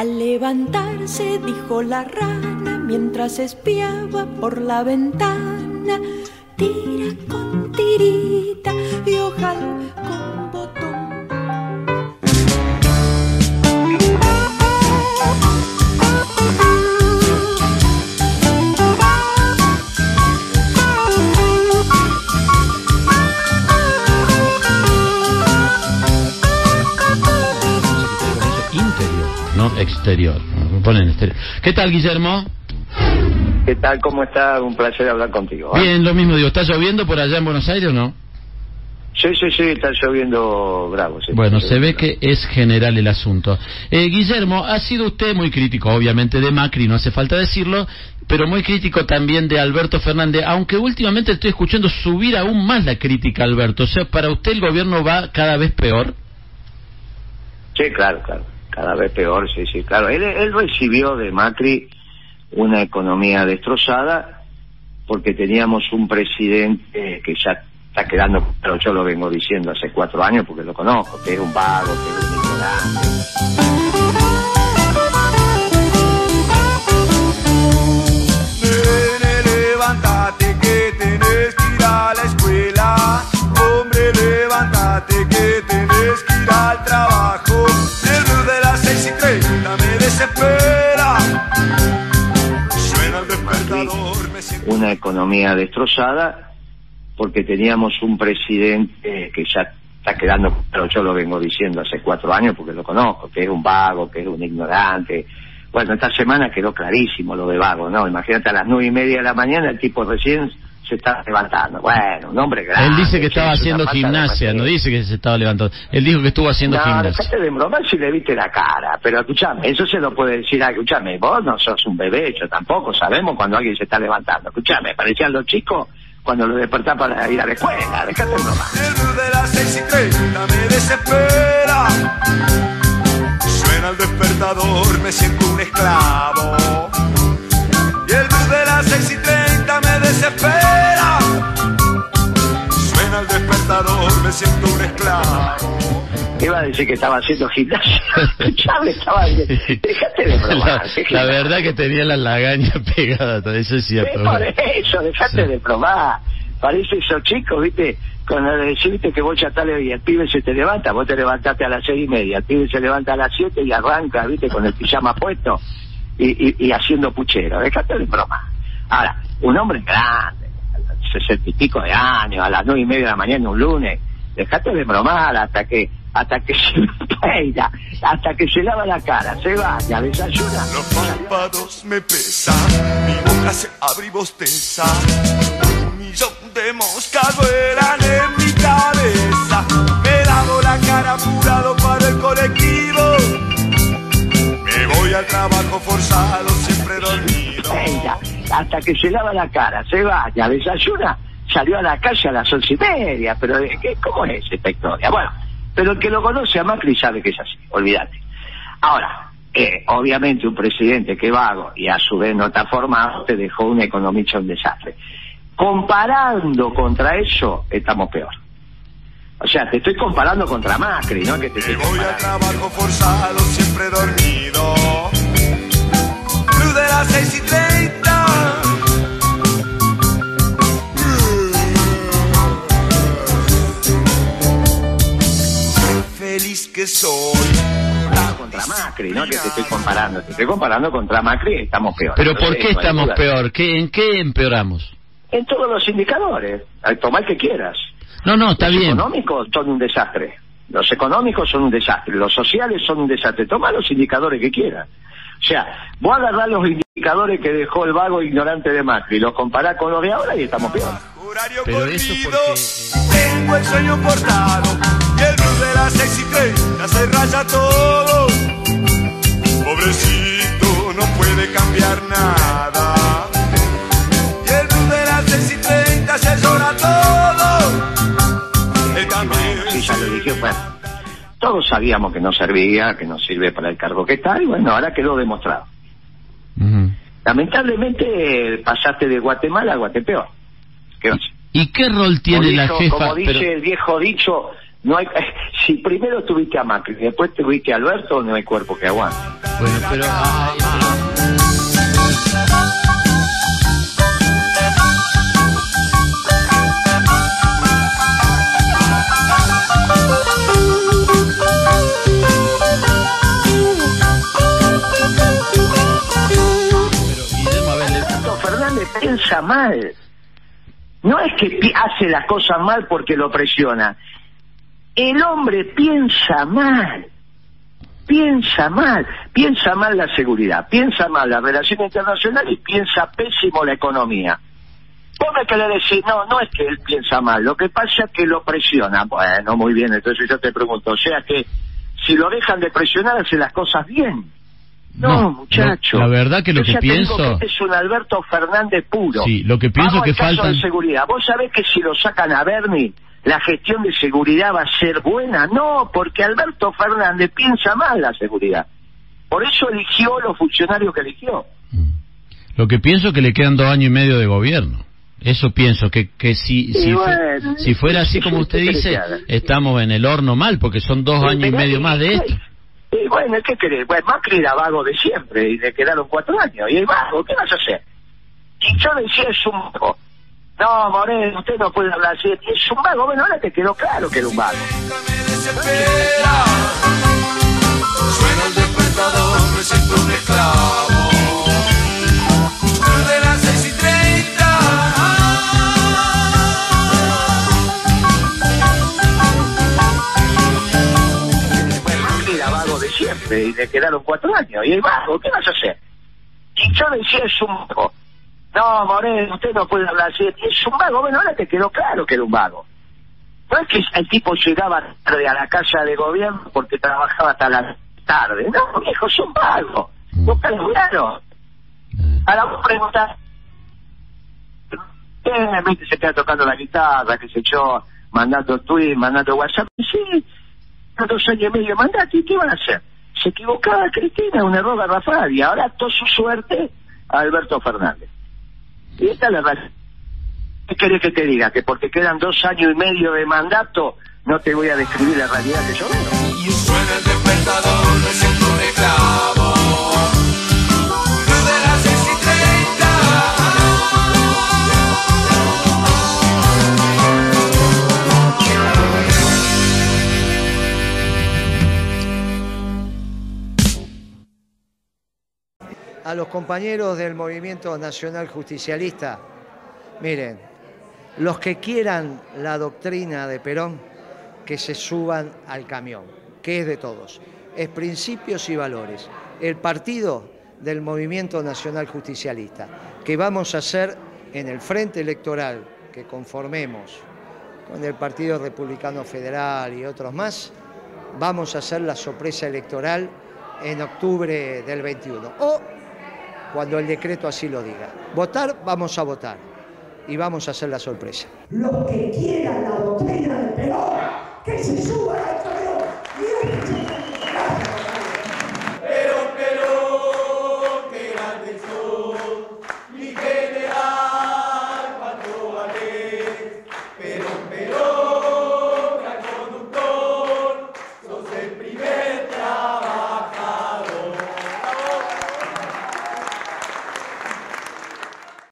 Al levantarse dijo la rana mientras espiaba por la ventana, tira con tirita y ojalá no exterior. Ponen exterior. ¿Qué tal, Guillermo? ¿Qué tal? ¿Cómo está? Un placer hablar contigo. ¿eh? Bien, lo mismo digo. ¿Está lloviendo por allá en Buenos Aires o no? Sí, sí, sí, está lloviendo bravo. sí, Bueno, se ve que es general el asunto. Eh, Guillermo, ha sido usted muy crítico, obviamente, de Macri, no hace falta decirlo, pero muy crítico también de Alberto Fernández, aunque últimamente estoy escuchando subir aún más la crítica, Alberto. O sea, ¿para usted el gobierno va cada vez peor? Sí, claro, claro. Cada vez peor, sí, sí, claro. Él, él recibió de Macri una economía destrozada porque teníamos un presidente que ya está quedando, pero yo lo vengo diciendo hace cuatro años porque lo conozco, que es un vago, que es un ignorante. Una economía destrozada porque teníamos un presidente que ya está quedando, pero yo lo vengo diciendo hace cuatro años porque lo conozco, que es un vago, que es un ignorante. Bueno, esta semana quedó clarísimo lo de vago, ¿no? Imagínate a las nueve y media de la mañana el tipo recién se está levantando. Bueno, un hombre grande. Él dice que estaba es haciendo gimnasia, no dice que se estaba levantando. Él dijo que estuvo haciendo No, gimnasia. dejate de bromar si le viste la cara. Pero escúchame, eso se lo puede decir. ah, Escúchame, vos no sos un bebé, yo tampoco. Sabemos cuando alguien se está levantando. Escúchame, parecían los chicos cuando lo despertás para ir a la escuela. Dejate de bromar. El de las seis y treinta me desespera. Suena el despertador, me siento un esclavo. Me siento un esclavo. Iba a decir que estaba haciendo gimnasia. Estaba... Dejate de bromar. La, verdad que tenía la lagaña pegada, todo eso es Es cierto. por eso, dejate Sí. de probar. Parece esos chicos, ¿viste? Cuando le. Que vos ya estás y el pibe se te levanta, vos te levantaste a las seis y media, el pibe se levanta a las siete y arranca, ¿viste? Con el pijama puesto y, y, y haciendo puchero. Dejate de broma. Ahora, un hombre grande, sesenta y pico de años, a las nueve y media de la mañana un lunes, dejate de bromar hasta que hasta que se peina, hasta que se lava la cara, se baña, desayuna. Los párpados me pesan, mi boca se abre y bosteza. Un millón de moscas vuelan en mi cabeza. Me lavo la cara apurado para el colectivo. Me voy al trabajo forzado, siempre dormido. Ella, hasta que se lava la cara, se baña, desayuna, salió a la calle a las once y media, pero ¿de ¿qué, ¿cómo es esta historia? Bueno, pero el que lo conoce a Macri sabe que es así, olvídate. Ahora, eh, obviamente un presidente que vago y a su vez no está formado, te dejó una economía hecha un desastre. Comparando contra eso, estamos peor. O sea, te estoy comparando contra Macri, ¿no? Que te estoy voy comparando. trabajo forzado, siempre dormido. Luz de las seis y treinta. Que soy. contra Macri, ¿no? Que te estoy comparando. Te estoy comparando contra Macri y estamos peor. Pero ¿por qué estamos peor? ¿Qué, ¿En qué empeoramos? En todos los indicadores. Toma el que quieras. No, no, está los bien. económicos son un desastre. Los económicos son un desastre. Los sociales son un desastre. Toma los indicadores que quieras. O sea, vos agarrás los indicadores que dejó el vago ignorante de Macri, los comparás con los de ahora y estamos peor. Horario Pero eso porque- tengo el sueño cortado el blues de las seis y treinta se raya todo. Pobrecito, no puede cambiar nada. Y el blues de las seis y treinta se llora todo. Él también Sí, ya lo dije, bueno. Todos sabíamos que no servía, que no sirve para el cargo que está, y bueno, ahora quedó demostrado. Ujú. Lamentablemente eh, pasaste de Guatemala a Guatepeor. ¿Y qué rol tiene como, la dijo- jefa? como dice Pero- el viejo dicho, No hay, si primero tuviste a Macri y después tuviste a Alberto, no hay cuerpo que aguante. Bueno, pero... Fernández piensa mal. No es que pi- hace las cosas mal porque lo presiona. El hombre piensa mal. Piensa mal. Piensa mal la seguridad. Piensa mal la relación internacional y piensa pésimo la economía. Vos me querés decir, no, no es que él piensa mal. Lo que pasa es que lo presiona. Bueno, muy bien. Entonces yo te pregunto, o sea que si lo dejan de presionar hace las cosas bien. No, No, muchacho. la- la verdad que lo Yo que pienso- que este es un Alberto Fernández puro. Sí, lo que pienso Vamos que al de seguridad. ¿Vos sabés que si lo sacan a Bernie, la gestión de seguridad va a ser buena? No, porque Alberto Fernández piensa mal la seguridad. Por eso eligió los funcionarios que eligió. Lo que pienso es que le quedan dos años y medio de gobierno. Eso pienso, que, que si, si, fu- bueno, si fuera así ¿qué como usted dice, estamos en el horno mal, porque son dos años y medio más de esto. Y bueno, ¿qué querés? Bueno, Macri era vago de siempre y le quedaron cuatro años. Y es vago, ¿qué vas a hacer? Y yo decía, es un vago. No, Moreno, usted no puede hablar así. Es un vago. Bueno, ahora te quedó claro que era un vago. Suena el despertador, me siento un esclavo. De las seis y treinta. Bueno, Macri era vago de siempre y le quedaron cuatro años. Y es vago, ¿qué vas a hacer? Y yo decía, es un vago. No, Moreno, usted no puede hablar así. Es un vago. Bueno, ahora te quedó claro que era un vago. No es que el tipo llegaba tarde a la casa de gobierno porque trabajaba hasta la tarde. No, viejo, es un vago. No calcularon. Ahora vos preguntás, eh, se queda tocando la guitarra, que se echó mandando tweets, mandando WhatsApp. Sí, dos años y medio mandate, ¿y qué van a hacer? Se equivocaba Cristina, un error garrafal, y ahora toda su suerte a Alberto Fernández. Y esta es la realidad. ¿Qué querés que te diga? Que porque quedan dos años y medio de mandato, no te voy a describir la realidad que yo veo. A los compañeros del Movimiento Nacional Justicialista, miren, los que quieran la doctrina de Perón, que se suban al camión, que es de todos, es principios y valores. El partido del Movimiento Nacional Justicialista, que vamos a hacer en el frente electoral que conformemos con el Partido Republicano Federal y otros más, vamos a hacer la sorpresa electoral en octubre del 21. O cuando el decreto así lo diga. Votar, vamos a votar. Y vamos a hacer la sorpresa. Los que quieran la doctrina Perón, que